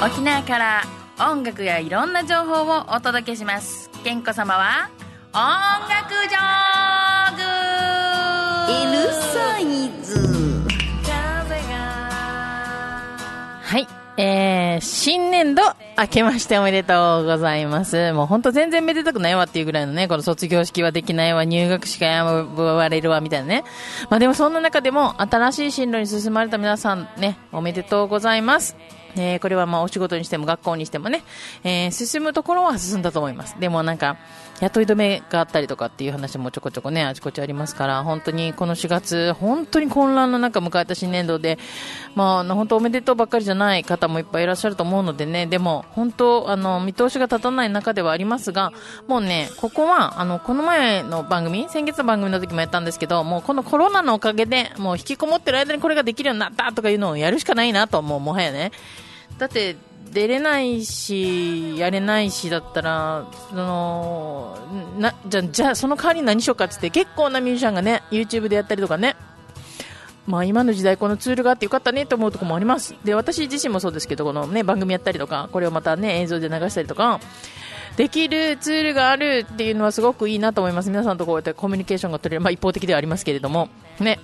沖縄から音楽やいろんな情報をお届けします健子様は音楽ジョーグ L サイズはい。えー、新年度、明けましておめでとうございます。もうほんと全然めでたくないわっていうぐらいのね、この卒業式はできないわ、入学式がやわれるわ、みたいなね。まあでもそんな中でも、新しい進路に進まれた皆さんね、おめでとうございます。えー、これはまあお仕事にしても学校にしてもね、えー、進むところは進んだと思います。でもなんか、雇い止めがあったりとかっていう話もちょこちょこね、あちこちありますから、本当にこの4月、本当に混乱の中迎えた新年度で、まあ、本当おめでとうばっかりじゃない方もいっぱいいらっしゃると思うのでね、でも、本当、あの、見通しが立たない中ではありますが、もうね、ここは、あの、この前の番組、先月の番組の時もやったんですけど、もうこのコロナのおかげで、もう引きこもってる間にこれができるようになったとかいうのをやるしかないなと、もうもはやね。だって、出れないし、やれないしだったら、その、な、じゃ、じゃあその代わりに何しようかっつって、結構なミュージシャンがね、YouTube でやったりとかね、まあ今の時代このツールがあってよかったねと思うところもあります。で、私自身もそうですけど、このね、番組やったりとか、これをまたね、映像で流したりとか、できるツールがあるっていうのはすごくいいなと思います。皆さんとこうやってコミュニケーションが取れる、まあ一方的ではありますけれども、ね、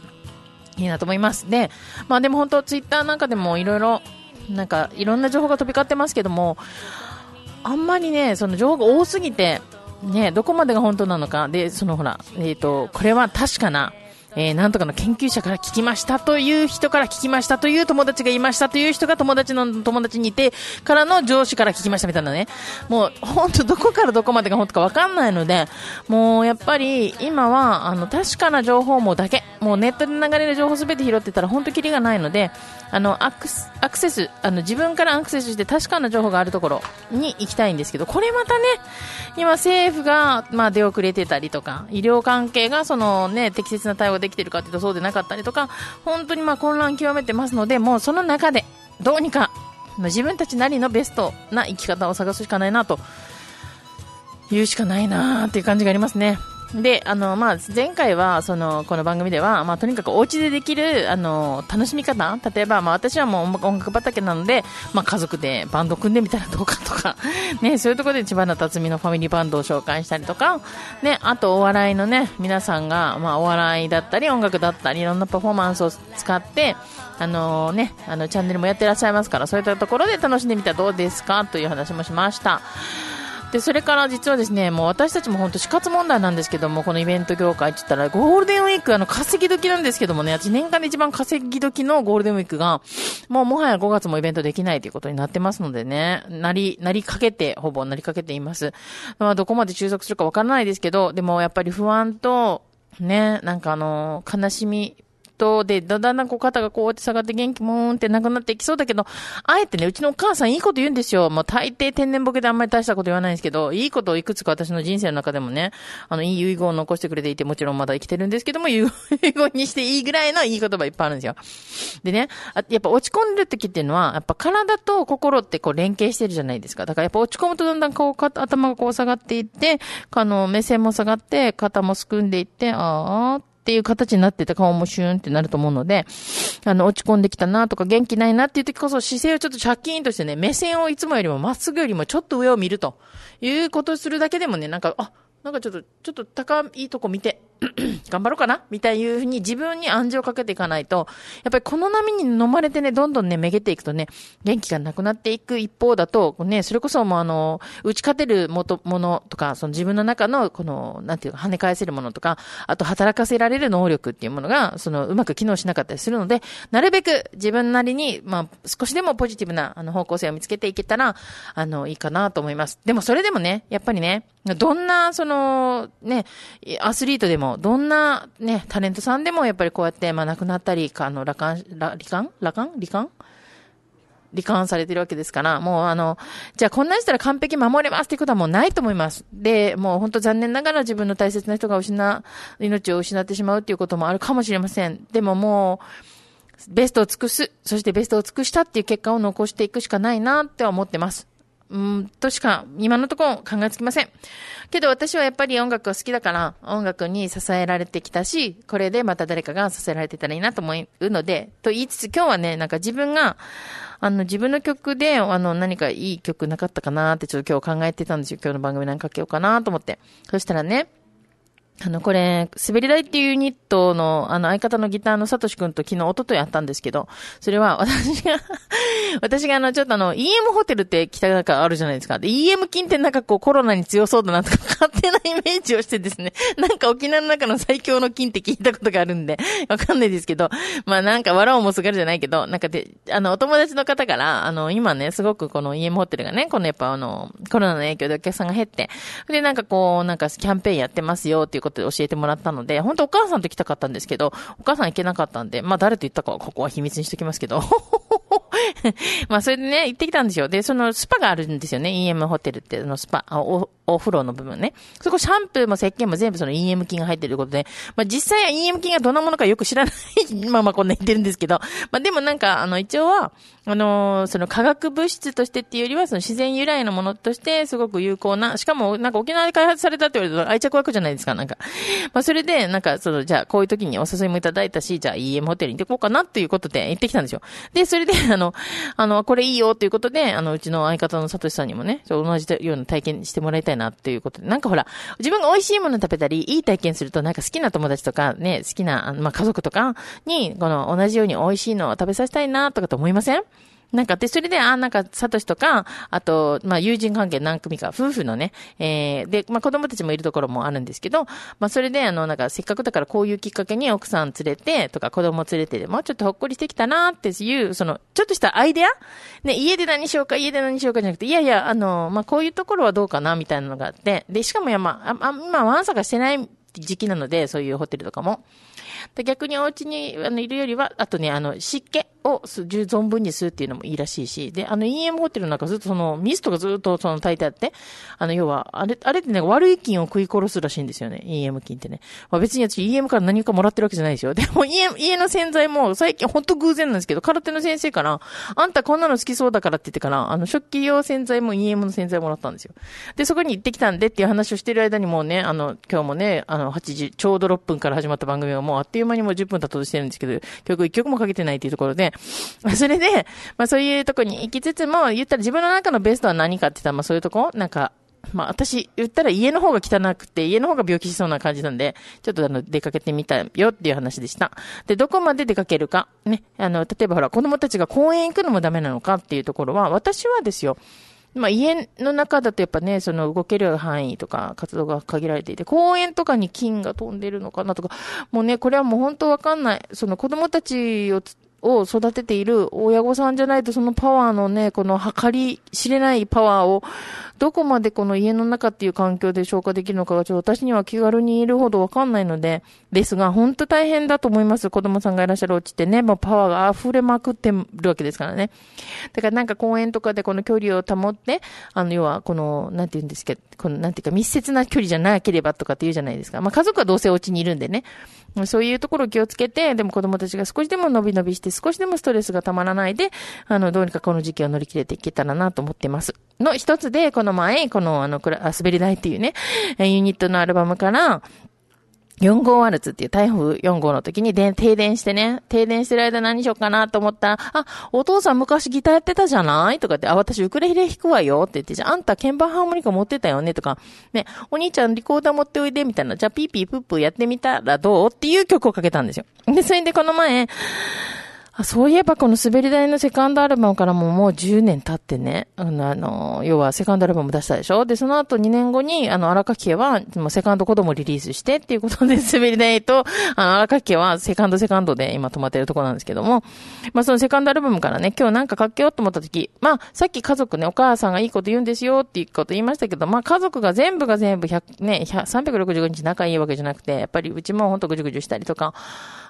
いいなと思います。で、まあでも本当ツイッターなんかでもいろいろ、なんかいろんな情報が飛び交ってますけども、あんまりね、その情報が多すぎて、ね、どこまでが本当なのか、で、そのほら、えっ、と、これは確かな、えー、なんとかの研究者から聞きましたという人から聞きましたという友達がいましたという人が友達の友達にいてからの上司から聞きましたみたいなね。もう本当どこからどこまでが本当かわかんないので、もうやっぱり今はあの確かな情報網だけ、もうネットで流れる情報すべて拾ってたら本当キリがないので、あのアクスアクセス、あの自分からアクセスして確かな情報があるところに行きたいんですけど、これまたね、今政府がまあ出遅れてたりとか、医療関係がそのね、適切な対応できているかというとそうでなかったりとか、本当にまあ混乱極めてますので、もうその中でどうにか自分たちなりのベストな生き方を探すしかないなと言うしかないなっていう感じがありますね。で、あの、まあ、前回は、その、この番組では、まあ、とにかくお家でできる、あの、楽しみ方。例えば、まあ、私はもう音楽畑なので、まあ、家族でバンド組んでみたら どうかとか、ね、そういうところで千葉な辰巳のファミリーバンドを紹介したりとか、ね、あとお笑いのね、皆さんが、まあ、お笑いだったり、音楽だったり、いろんなパフォーマンスを使って、あのね、あの、チャンネルもやってらっしゃいますから、そういったところで楽しんでみたらどうですか？という話もしました。で、それから実はですね、もう私たちも本当死活問題なんですけども、このイベント業界って言ったら、ゴールデンウィーク、あの、稼ぎ時なんですけどもね、私年間で一番稼ぎ時のゴールデンウィークが、もうもはや5月もイベントできないということになってますのでね、なり、なりかけて、ほぼなりかけています。まあ、どこまで収束するかわからないですけど、でもやっぱり不安と、ね、なんかあの、悲しみ、と、で、だんだんこう肩がこうやって下がって元気もーんってなくなっていきそうだけど、あえてね、うちのお母さんいいこと言うんですよ。もう大抵天然ボケであんまり大したこと言わないんですけど、いいことをいくつか私の人生の中でもね、あの、いい遺言を残してくれていて、もちろんまだ生きてるんですけども、遺言にしていいぐらいのいい言葉いっぱいあるんですよ。でね、やっぱ落ち込んでる時っていうのは、やっぱ体と心ってこう連携してるじゃないですか。だからやっぱ落ち込むとだんだんこう、か頭がこう下がっていって、あの、目線も下がって、肩もすくんでいって、あーってっていう形になってて顔もシューンってなると思うので、あの、落ち込んできたなとか元気ないなっていう時こそ姿勢をちょっとシャキーンとしてね、目線をいつもよりもまっすぐよりもちょっと上を見るということをするだけでもね、なんか、あ、なんかちょっと、ちょっと高いとこ見て、頑張ろうかなみたいいうふうに自分に暗示をかけていかないと、やっぱりこの波に飲まれてね、どんどんね、めげていくとね、元気がなくなっていく一方だと、ね、それこそもうあの、打ち勝てるもと、ものとか、その自分の中の、この、なんていうか、跳ね返せるものとか、あと働かせられる能力っていうものが、その、うまく機能しなかったりするので、なるべく自分なりに、まあ、少しでもポジティブな、あの、方向性を見つけていけたら、あの、いいかなと思います。でもそれでもね、やっぱりね、どんな、その、ね、アスリートでも、どんな、ね、タレントさんでも、やっぱりこうやって、まあ、亡くなったり、あの、羅漢、ら罹患？羅漢罹患？罹患されてるわけですから、もうあの、じゃあこんなんしたら完璧守れますっていうことはもうないと思います。で、もう本当残念ながら自分の大切な人が失、命を失ってしまうっていうこともあるかもしれません。でももう、ベストを尽くす、そしてベストを尽くしたっていう結果を残していくしかないなって思ってます。うん、としか今のところ考えつきません。けど私はやっぱり音楽を好きだから、音楽に支えられてきたし、これでまた誰かが支えられてたらいいなと思うので、と言いつつ今日はね、なんか自分が、あの、自分の曲で、あの、何かいい曲なかったかなってちょっと今日考えてたんですよ。今日の番組何かけようかなと思って。そしたらね、あの、これ、滑り台っていうユニットの、あの、相方のギターのサトシ君と昨日、一昨日やったんですけど、それは 私が私があの、ちょっとあの、EM ホテルって北中あるじゃないですか。で、EM 菌ってなんかこう、コロナに強そうだなとか、勝手なイメージをしてですね、なんか沖縄の中の最強の菌って聞いたことがあるんで、わかんないですけど、まあなんか、藁をもすがるじゃないけど、なんかで、あの、お友達の方から、あの、今ね、すごくこの EM ホテルがね、このやっぱあの、コロナの影響でお客さんが減って、で、なんかこう、なんかキャンペーンやってますよっていうことで教えてもらったので、本当お母さんと来たかったんですけど、お母さん行けなかったんで、まあ誰と言ったかはここは秘密にしときますけど、まあそれでね、行ってきたんですよ。で、そのスパがあるんですよね。EM ホテルって、あのスパ、あお、お風呂の部分ね。そこシャンプーも石鹸も全部その EM 菌が入ってることで、まあ実際は EM 菌がどんなものかよく知らない ままこんな言ってるんですけど、まあでもなんか、あの一応は、あのーその化学物質としてっていうよりは、その自然由来のものとしてすごく有効な、しかもなんか沖縄で開発されたって言われると愛着湧くじゃないですか、なんか。まあそれで、なんかその、じゃあこういう時にお誘いもいただいたし、じゃあ EM ホテルに行ってこうかなっていうことで行ってきたんですよ。で、それで、あの、あの、これいいよっていうことで、あの、うちの相方のサトシさんにもね、同じような体験してもらいたいなっていうことで、なんかほら、自分が美味しいもの食べたり、いい体験すると、なんか好きな友達とかね、好きな、あまあ、家族とかに、この同じように美味しいのを食べさせたいなとかと思いません？なんか、で、それで、あ、なんか、サトシとか、あと、まあ、友人関係何組か、夫婦のね、えー、で、まあ、子供たちもいるところもあるんですけど、まあ、それで、あの、なんか、せっかくだからこういうきっかけに奥さん連れて、とか、子供連れてでも、ちょっとほっこりしてきたなっていう、その、ちょっとしたアイデア？ね、家で何しようか、家で何しようかじゃなくて、いやいや、あの、まあ、こういうところはどうかな、みたいなのがあって、で、しかも、や、ま、あ、あ今、ワンサがしてない時期なので、そういうホテルとかも。で逆にお家にあのいるよりは、あとね、あの、湿気をす存分に吸うっていうのもいいらしいし、で、あの、EM ホテルなんかずっとその、ミストがずっとその炊いてあって、あの、要は、あれ、あれってね、悪い菌を食い殺すらしいんですよね、EM 菌ってね。まあ別に私 EM から何かもらってるわけじゃないですよ。でも家、家の洗剤も最近ほんと偶然なんですけど、空手の先生から、あんたこんなの好きそうだからって言ってから、あの、食器用洗剤も EM の洗剤もらったんですよ。で、そこに行ってきたんでっていう話をしてる間にもうね、あの、今日もね、あの、8時、ちょうど6分から始まった番組がもうあっという間にもう10分経とうとしてるんですけど、曲1曲もかけてないっていうところで、まそれで、まあそういうとこに行きつつも、言ったら自分の中のベストは何かって言ったら、まあそういうとこ？なんか、まあ私、言ったら家の方が汚くて、家の方が病気しそうな感じなんで、ちょっとあの、出かけてみたよっていう話でした。で、どこまで出かけるか？ね。あの、例えばほら、子供たちが公園行くのもダメなのかっていうところは、私はですよ、まあ家の中だとやっぱね、その動ける範囲とか活動が限られていて、公園とかに菌が飛んでるのかなとか、もうね、これはもう本当わかんない。その子供たちをを育てている親御さんじゃないとそのパワーのね、この計り知れないパワーをどこまでこの家の中っていう環境で消化できるのかがちょっと私には気軽にいるほどわかんないので、ですが本当大変だと思います。子供さんがいらっしゃるお家ってね、もうパワーが溢れまくってるわけですからね。だからなんか公園とかでこの距離を保って、あの、要はこの、なんて言うんですけど、この、なんていうか密接な距離じゃなければとかって言うじゃないですか。まあ家族はどうせお家にいるんでね。そういうところを気をつけて、でも子供たちが少しでも伸び伸びして、少しでもストレスがたまらないで、あの、どうにかこの時期を乗り切れていけたらなと思ってます。の一つで、この前、この、あの、くら、滑り台っていうね、ユニットのアルバムから、4号ワルツっていう台風4号の時にで停電してね、停電してる間何しようかなと思ったら、あ、お父さん昔ギターやってたじゃないとかって、あ、私ウクレレ弾くわよって言って、じゃああんた鍵盤ハーモニカ持ってたよねとか、ね、お兄ちゃんリコーダー持っておいでみたいな、じゃあピーピープップーやってみたらどうっていう曲をかけたんですよ。で、それでこの前、あそういえばこの滑り台のセカンドアルバムからももう10年経ってね、あの、あの要はセカンドアルバム出したでしょ？で、その後2年後に、あの、荒垣家は、もうセカンド子供リリースしてっていうことで、滑り台と、あの、荒垣家はセカンドセカンドで今止まってるところなんですけども、まあそのセカンドアルバムからね、今日なんかかけようと思った時、まあさっき家族ね、お母さんがいいこと言うんですよっていうこと言いましたけど、まあ家族が全部が全部100、ね、365日仲いいわけじゃなくて、やっぱりうちもほんとぐじゅぐじゅしたりとか、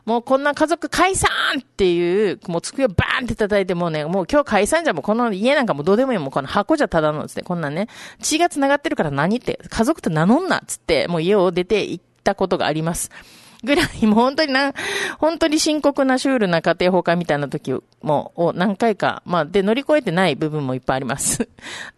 もうこんな家族解散っていう、もう机をバーンって叩いてもうね、もう今日解散じゃもうこの家なんかもうどうでもいいもうこの箱じゃただのつって、こんなね、血が繋がってるから何って、家族と名乗んなっつって、もう家を出て行ったことがあります。ぐらい、もう本当にな、本当に深刻なシュールな家庭崩壊みたいな時も、を何回か、まあ、で乗り越えてない部分もいっぱいあります。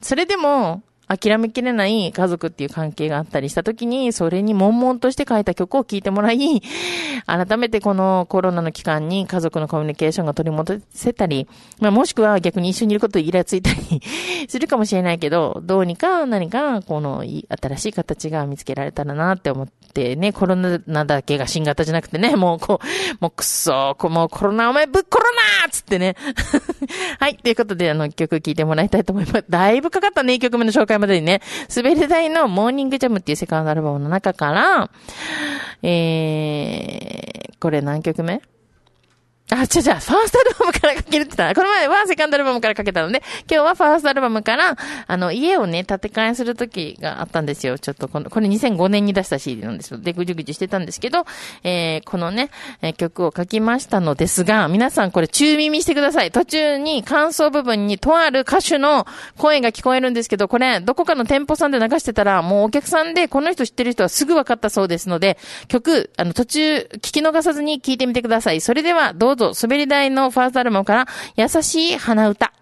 それでも、諦めきれない家族っていう関係があったりした時に、それに悶々として書いた曲を聴いてもらい、改めてこのコロナの期間に家族のコミュニケーションが取り戻せたり、まあもしくは逆に一緒にいることをイラついたりするかもしれないけど、どうにか何かこの新しい形が見つけられたらなって思ってね、コロナだけが新型じゃなくてね、もうこう、もうくっそー、もうコロナお前ぶっコロナーつってね。はい、ということであの曲聴いてもらいたいと思います。だいぶかかったね、1曲目の紹介回までにね、滑り台のモーニングジャムっていうセカンドアルバムの中から、えー、これ何曲目？あ、違う違う、ファーストアルバムからかけるって言った。この前はセカンドアルバムからかけたので、今日はファーストアルバムから、あの、家をね、建て替えする時があったんですよ。ちょっとこの、これ2005年に出した CD なんですよ。で、ぐじゅぐじゅしてたんですけど、えー、このね、えー、曲を書きましたのですが、皆さんこれ中耳してください。途中に感想部分にとある歌手の声が聞こえるんですけど、これ、どこかの店舗さんで流してたら、もうお客さんでこの人知ってる人はすぐ分かったそうですので、曲、あの、途中聞き逃さずに聞いてみてください。それでは、どうぞ、ぞ滑り台のファーストアルバムから、優しい鼻歌。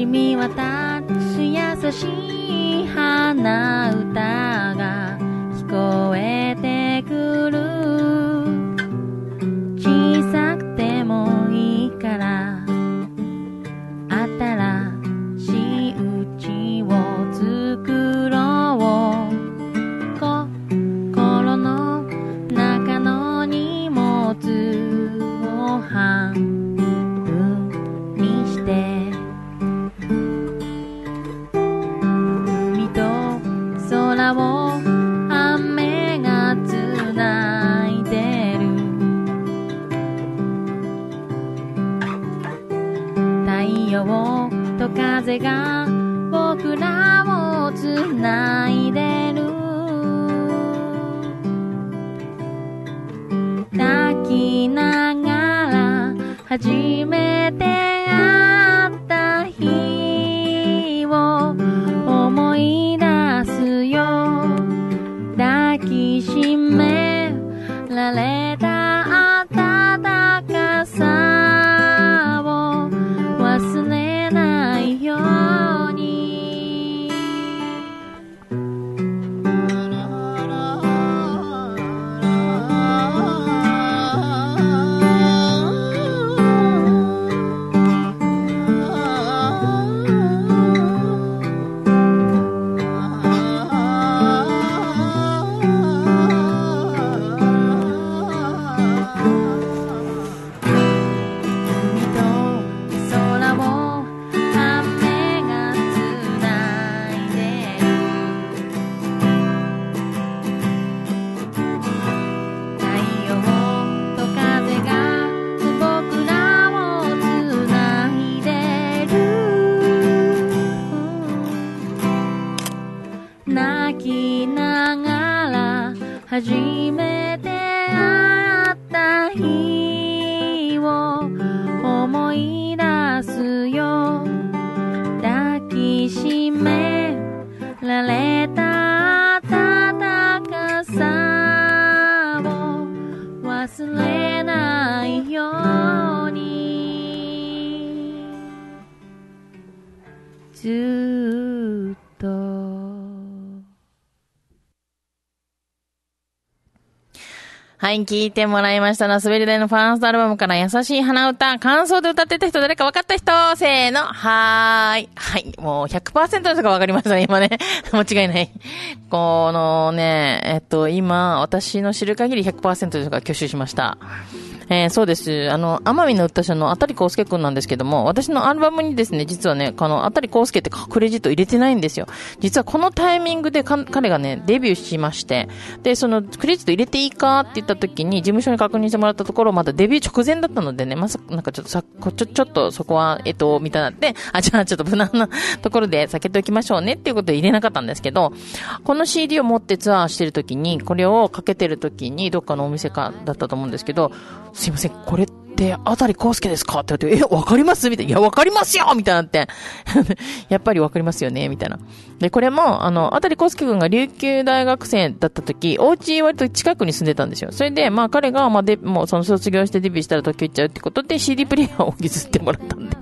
君はたつ優しい花歌。ははい、聞いてもらいましたな。滑り台のファーストアルバムから優しい鼻歌、感想で歌ってた人誰か分かった人？せーの、はーい。はい、もう100%の人が分かりましたね、今ね。間違いない。このね、えっと、今、私の知る限り100%の人が挙手しました。えー、そうです。あの、奄美の歌者のあたりこうすけくんなんですけども、私のアルバムにですね、実はね、このあたりこうすけってクレジット入れてないんですよ。実はこのタイミングで彼がね、デビューしまして、で、そのクレジット入れていいかって言った時に、事務所に確認してもらったところ、まだデビュー直前だったのでね、まさか、なんかちょっとさ、ちょ、ちょっとそこは、えっと、みたいなって、あ、じゃあちょっと無難なところで避けておきましょうねっていうことで入れなかったんですけど、この CD を持ってツアーしてる時に、これをかけてる時に、どっかのお店かだったと思うんですけど、すいません、これって、あたりこうすけですか？って言われて、え、わかります？みたいな。いや、わかりますよみたいなって。やっぱりわかりますよね？みたいな。で、これも、あの、あたりこうすけくんが琉球大学生だった時、お家割と近くに住んでたんですよ。それで、まあ彼が、まあで、もうその卒業してデビューしたら東京行っちゃうってことで CD プレイヤーを譲ってもらったんで。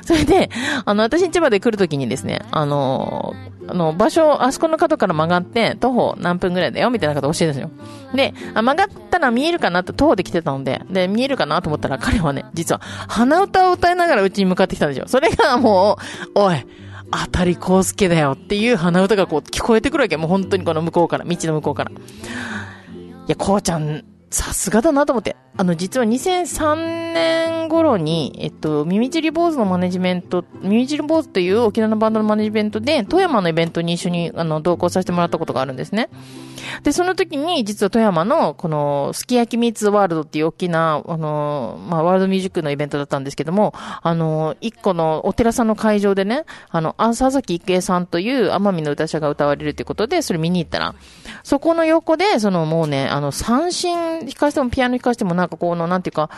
それで、あの、私ん家まで来るときにですね、あの、あの、場所、あそこの角から曲がって、徒歩何分ぐらいだよ、みたいなこと教えたんですよ。で、あ曲がったら見えるかなって徒歩で来てたので、で、見えるかなと思ったら彼はね、実は鼻歌を歌いながらうちに向かってきたんですよ。それがもう、おい、当たり康介だよっていう鼻歌がこう聞こえてくるわけ。もう本当にこの向こうから、道の向こうから。いや、こうちゃん、さすがだなと思って。あの、実は2003年頃に、えっと、耳尻坊主のマネジメント、耳尻坊主という沖縄のバンドのマネジメントで、富山のイベントに一緒に、あの、同行させてもらったことがあるんですね。で、その時に、実は富山の、この、すき焼きミーツワールドっていう大きな、あの、まあ、ワールドミュージックのイベントだったんですけども、あの、一個のお寺さんの会場でね、あの、朝崎郁恵さんという奄美の歌者が歌われるっていうことで、それ見に行ったら、そこの横で、そのもうね、あの、三振弾かせてもピアノ弾かせてもなんかこの、なんていうか、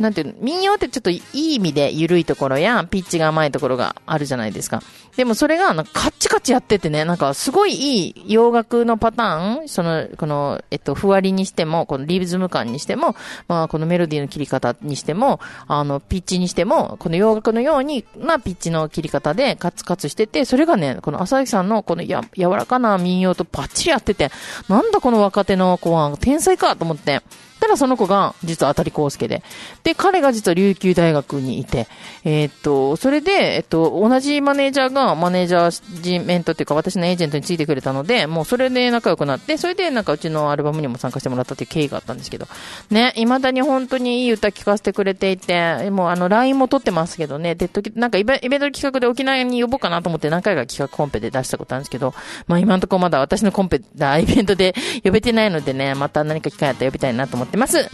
なんていうの、民謡ってちょっといい意味で緩いところや、ピッチが甘いところがあるじゃないですか。でもそれが、カッチカチやっててね、なんかすごいいい洋楽のパターン、その、この、えっと、ふわりにしても、このリズム感にしても、まあ、このメロディーの切り方にしても、あの、ピッチにしても、この洋楽のようになピッチの切り方でカツカツしてて、それがね、この浅崎さんのこのや、柔らかな民謡とバッチリ合ってて、なんだこの若手の子は天才かと思って、たらその子が、実は当たり康介で。で、彼が実は琉球大学にいて、えー、っと、それで、えっと、同じマネージャーが、マネージャージメントっていうか、私のエージェントについてくれたので、もうそれで仲良くなって、それでなんかうちのアルバムにも参加してもらったっていう経緯があったんですけど、ね、未だに本当にいい歌聴かせてくれていて、もうあの、LINE も撮ってますけどね、で、時、なんかイベイベント企画で沖縄に呼ぼうかなと思って何回か企画コンペで出したことあるんですけど、まあ今のところまだ私のコンペ、イベントで呼べてないのでね、また何か機会あったら呼びたいなと思ってます。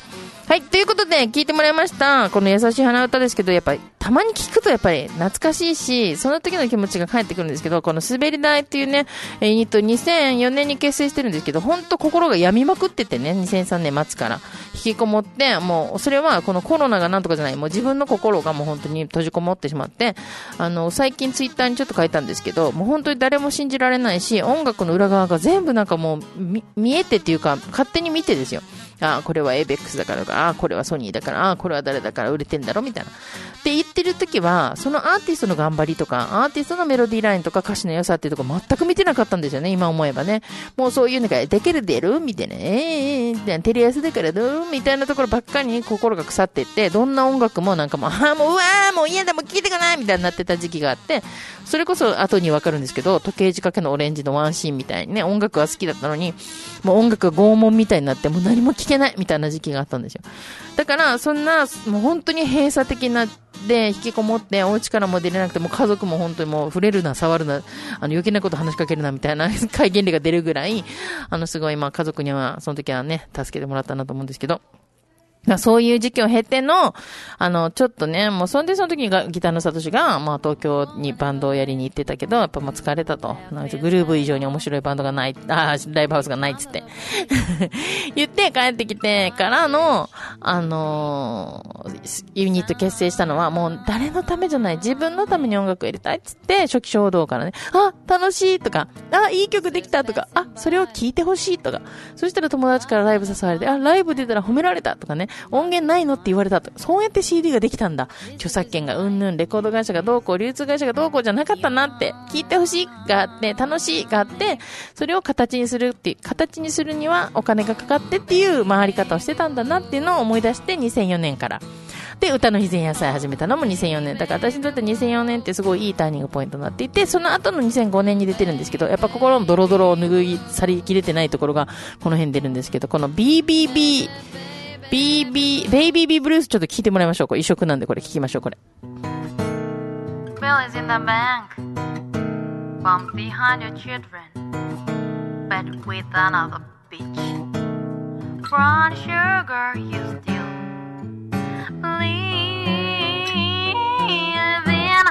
はい、ということで、聞いてもらいました。この優しい鼻歌ですけど、やっぱり、たまに聞くとやっぱり懐かしいし、その時の気持ちが返ってくるんですけど、この滑り台っていうね、ユニット2004年に結成してるんですけど、ほんと心が病みまくっててね、2003年末から引きこもって、もう、それはこのコロナがなんとかじゃない、もう自分の心がもう本当に閉じこもってしまって、あの、最近ツイッターにちょっと書いたんですけど、もう本当に誰も信じられないし、音楽の裏側が全部なんかもう、見えてっていうか、勝手に見てですよ。あ、これは ABEX だからとか、ああ、これはソニーだから、ああ、これは誰だから売れてんだろみたいな。って言ってる時は、そのアーティストの頑張りとか、アーティストのメロディーラインとか歌詞の良さっていうとこ全く見てなかったんですよね、今思えばね。もうそういうのが、できる出る？みたいな、えー、テレアスだからどうみたいなところばっかりに心が腐っていって、どんな音楽もなんかもう、ああ、もう、うわー、もう嫌だ、もう聴いてかない！みたいになってた時期があって、それこそ後にわかるんですけど、時計仕掛けのオレンジのワンシーンみたいにね、音楽は好きだったのに、もう音楽が拷問みたいになって、もう何も聴けないみたいな時期があったんですよ。だから、そんな、もう本当に閉鎖的な、で、引きこもって、お家からも出れなくて、も家族も本当にもう触れるな、触るな、あの、余計なこと話しかけるな、みたいな 戒厳令が出るぐらい、あの、すごい、まあ、家族には、その時はね、助けてもらったなと思うんですけど、そういう時期を経ての、あの、ちょっとね、もうそんでその時にギターのサトシが、まあ東京にバンドをやりに行ってたけど、やっぱもう疲れたと。グルーブ以上に面白いバンドがない、あライブハウスがないっつって。言って帰ってきてからの、あのー、ユニット結成したのはもう誰のためじゃない、自分のために音楽をやりたいっつって、初期衝動からね、あ、楽しいとか、あ、いい曲できたとか、あ、それを聴いてほしいとか、そしたら友達からライブ誘われて、あ、ライブ出たら褒められたとかね、音源ないのって言われたと。そうやって CD ができたんだ。著作権がうんぬん、レコード会社がどうこう、流通会社がどうこうじゃなかったなって、聞いてほしいがあって、楽しいがあって、それを形にするっていう、形にするにはお金がかかってっていう回り方をしてたんだなっていうのを思い出して2004年から。で、歌の日前夜祭始めたのも2004年。だから私にとって2004年ってすごいいいターニングポイントになっていて、その後の2005年に出てるんですけど、やっぱ心のドロドロを拭い去りきれてないところがこの辺出るんですけど、この BBB、BB、ベイビービーブルースちょっと聞いてもらいましょう。これ異色なんでこれ聞きましょう、これ。Bill is in the bank. Bump behind your children. But with another bitch. Brown sugar, you still live in.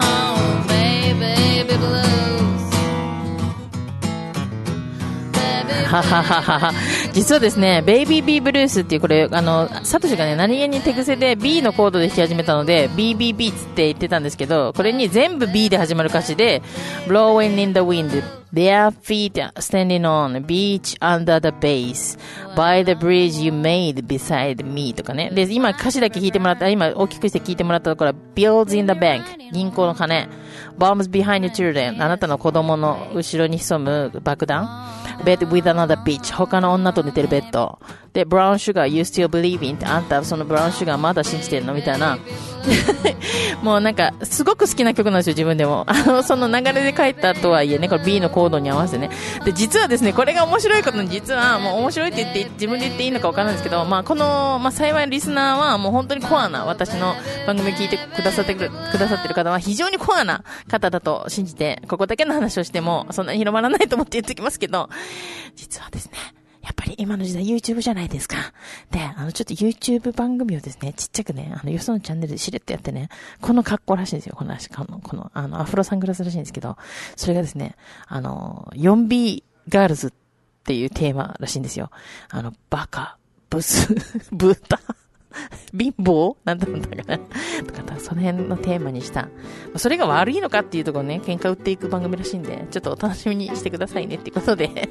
Oh, baby, baby, blue. 実はですね、ベイビービーブルースっていうこれ、あの、サトシがね、何気に手癖で B のコードで弾き始めたので、BBB って言ってたんですけど、これに全部 B で始まる歌詞で、Blowing in the wind, their feet standing on beach under the base, by the bridge you made beside me とかね。で、今歌詞だけ聞いてもらった、今大きくして聞いてもらったところは、Bills in the bank, 銀行の金、Bombs behind your children, あなたの子供の後ろに潜む爆弾、bed with another bitch 他の女と寝てるベッドで、ブラウンシュガー you still believe in ってあんたそのブラウンシュガーまだ信じてんの？みたいな もうなんか、すごく好きな曲なんですよ、自分でも。あの、その流れで書いたとはいえね、これ B のコードに合わせてね。で、実はですね、これが面白いことに、実はもう面白いって言って、自分で言っていいのかわからないんですけど、まあ、この、まあ、幸いリスナーはもう本当にコアな、私の番組聞いてくださってくださってる方は非常にコアな方だと信じて、ここだけの話をしても、そんなに広まらないと思って言ってきますけど、実はですね、やっぱり今の時代 YouTube じゃないですか。で、あの、ちょっと YouTube 番組をですね、ちっちゃくね、あの、よそのチャンネルでしれっとやってね、この格好らしいんですよ、この、この、この、あの、アフロサングラスらしいんですけど、それがですね、あの、4B ガールズっていうテーマらしいんですよ。あの、バカ、ブス、ブータ、貧乏？なんだろうだから。とか、その辺のテーマにした。それが悪いのかっていうところね、喧嘩売っていく番組らしいんで、ちょっとお楽しみにしてくださいねっていうことで。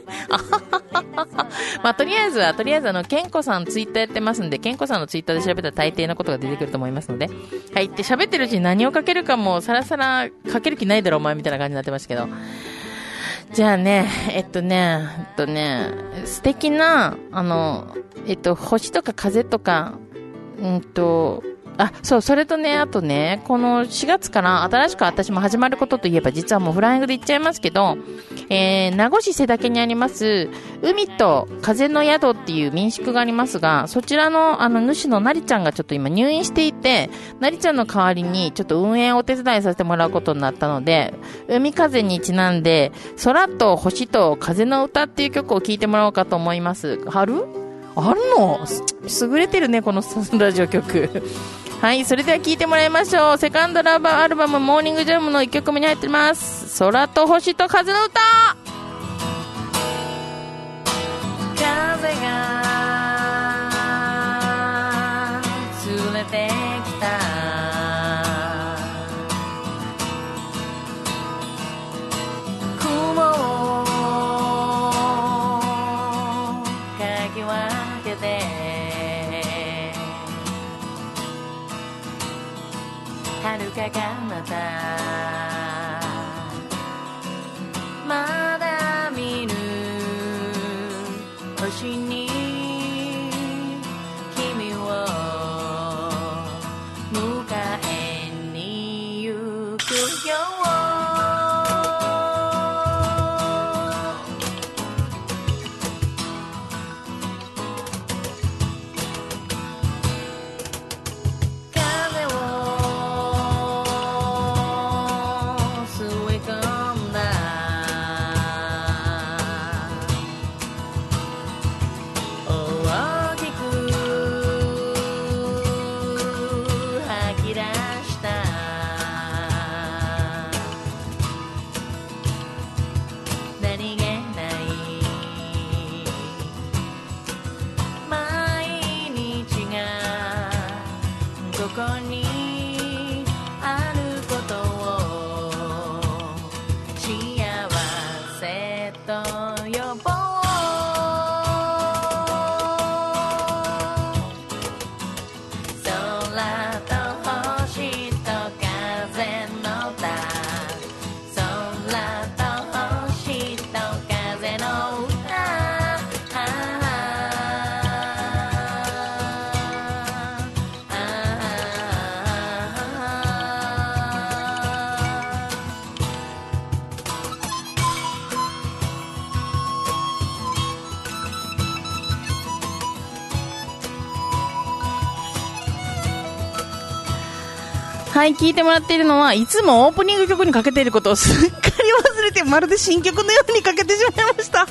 まあ、とりあえずは、とりあえずあの、ケンコさんツイッターやってますんで、ケンコさんのツイッターで調べたら大抵のことが出てくると思いますので。はい。って喋ってるうちに何をかけるかも、さらさらかける気ないだろ、お前みたいな感じになってますけど。じゃあね、えっとね、えっとね、素敵な、あの、えっと、星とか風とか、うんと、あ、そう、それとね、あとね、この4月から新しく私も始まることといえば、実はもうフライングで言っちゃいますけど、えー、名護市瀬岳にあります、海と風の宿っていう民宿がありますが、そちらの、あの、主のなりちゃんがちょっと今入院していて、なりちゃんの代わりに、ちょっと運営をお手伝いさせてもらうことになったので、海風にちなんで、空と星と風の歌っていう曲を聴いてもらおうかと思います。春？あるの？優れてるね、この ラジオ曲。はい、それでは聴いてもらいましょう。セカンドラバーアルバム、モーニングジャムの1曲目に入ってます。空と星と風の歌風がはい、聞いてもらっているのは、いつもオープニング曲にかけていることをすっかり忘れて、まるで新曲のようにかけてしまいました。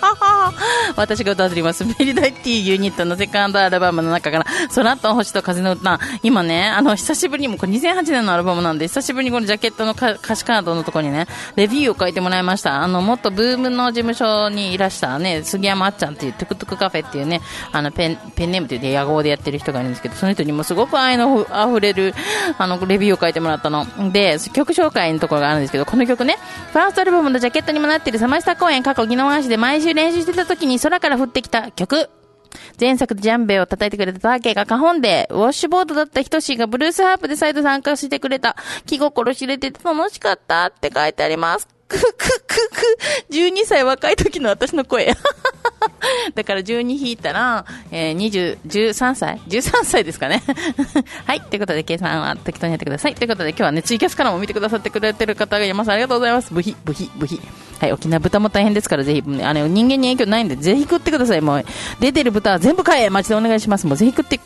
私が歌っております、ベリダイっていうユニットのセカンドアルバムの中から、空と星と風の歌。今ね、あの、久しぶりにも、これ2008年のアルバムなんで、久しぶりにこのジャケットの歌詞カードのところにね、レビューを書いてもらいました。あの、もっとブームの事務所にいらしたね、杉山あっちゃんっていう、トゥクトゥクカフェっていうね、あの、ペン、ペンネームっていう屋号でやってる人がいるんですけど、その人にもすごく愛のあふれる、あの、レビューを書いてもらったの。で、曲紹介のところがあるんですけど、この曲ね、ファーストルバムのジャケットにもなっているサマスタ公演過去宜野湾市で毎週練習してた時に空から降ってきた曲。前作でジャンベを叩いてくれたターケがカホンで、ウォッシュボードだったヒトシーがブルースハープで再度参加してくれた。気心知れてて楽しかったって書いてあります。くくくく、12歳若い時の私の声。だから12引いたら、えー、20、13歳 ?13 歳ですかね。はい。ということで、計算は適当にやってください。ということで、今日はね、ツイキャスからも見てくださってくれてる方がいます。ありがとうございます。ブヒ、ブヒ、ブヒ。はい。沖縄豚も大変ですから、ぜひ、あの、人間に影響ないんで、ぜひ食ってください。もう、出てる豚は全部買えマジでお願いします。もうぜひ食って、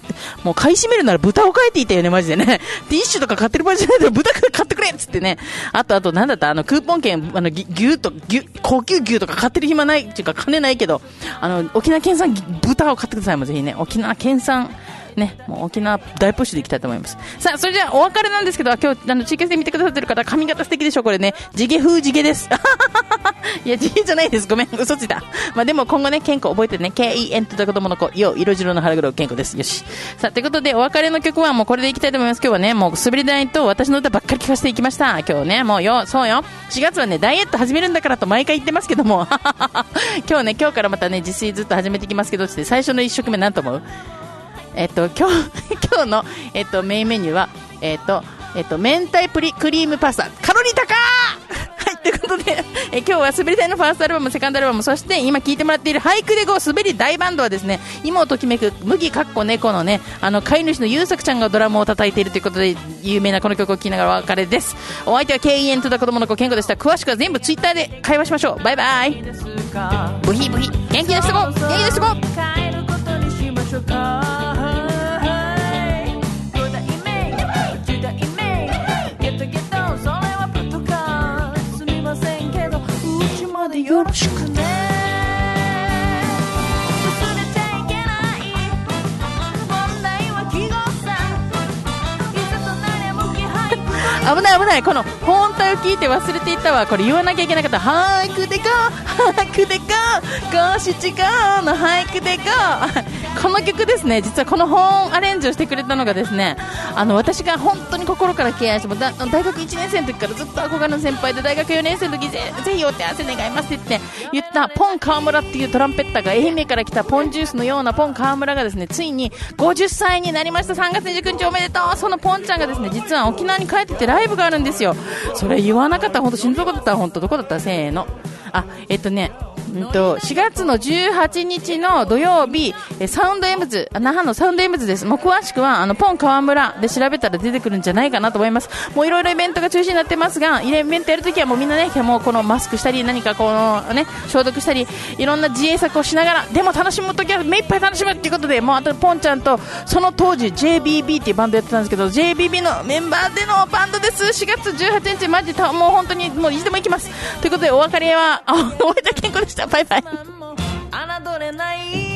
もう買い占めるなら豚を買えて言ったよね、マジでね。ティッシュとか買ってる場合じゃないけど、豚から買ってくれっつってね。あと、あと、なんだった？あの、クーポン券、あの、ぎ牛と、牛、高級牛とか買ってる暇ない、っていうか金ないけど、あの、沖縄県産豚を買ってください。もうぜひね。沖縄県産、ね、もう沖縄大プッシュでいきたいと思います。さあ、それじゃあお別れなんですけど、今日、あの、地域で見てくださってる方、髪型素敵でしょ、これね。地毛風地毛です。いや、地毛じゃないです。ごめん、嘘ついた。まあでも今後ね、健康覚えてね、K-E-N と子供の子、よ、色白の腹黒健康です。よし。さあ、ということで、お別れの曲はもうこれでいきたいと思います。今日はね、もう滑り台と私の歌ばっかり聴かせていきました。今日ね、もうよ、そうよ。4月はね、ダイエット始めるんだからと毎回言ってますけども、今日ね、今日からまたね、自炊ずっと始めていきますけど、って最初の1食目なんと思う？えっと、今日、今日の、えっと、メインメニューは、えっと、えっと、明太プリクリームパスタ。カロリー高 はい、ということで、え今日は滑り台のファーストアルバム、セカンドアルバム、そして今聴いてもらっている俳句でご滑り大バンドはですね、今をときめく麦かっこ猫のね、あの、飼い主の優作ちゃんがドラムを叩いているということで、有名なこの曲を聴きながらお別れです。お相手は KEN とだ子供の子、健吾でした。詳しくは全部ツイッターで会話しましょう。バイバイ。ブヒブヒ。元気出して元気出してとかすみませんけどうちまでよろしくね。危ない危ないこの本体を聞いて忘れていたわ。これ言わなきゃいけなかった。俳句でゴー俳句でゴー五七五の俳句でゴーこの曲ですね。実はこの本アレンジをしてくれたのがですねあの私が本当に心から敬愛してもだ大学1年生の時からずっと憧れの先輩で大学4年生の時ぜぜひお手合わせ願いますって言ったポン川村っていうトランペッターが愛媛から来たポンジュースのようなポン川村がですねついに50歳になりました。3月29日おめでとう。そのポンちゃんがですね実は沖縄に帰っててライブがあるんですよ。それ言わなかった。ら本当心臓だった。ら本当どこだった？せーの。あえっとねうんと、4月の18日の土曜日、えサウンドエムズ、那覇のサウンドエムズです。もう詳しくは、あの、ポン川村で調べたら出てくるんじゃないかなと思います。もういろいろイベントが中止になってますが、イベントやるときはもうみんなね、もうこのマスクしたり、何かこのね、消毒したり、いろんな自衛策をしながら、でも楽しむときは目いっぱい楽しむっていうことで、もうあとポンちゃんと、その当時 JBB っていうバンドやってたんですけど、JBB のメンバーでのバンドです。4月18日、マジた、もう本当に、もういつでも行きます。ということで、お別れは、あ、お会いいた健康でした。バイバイ。侮れない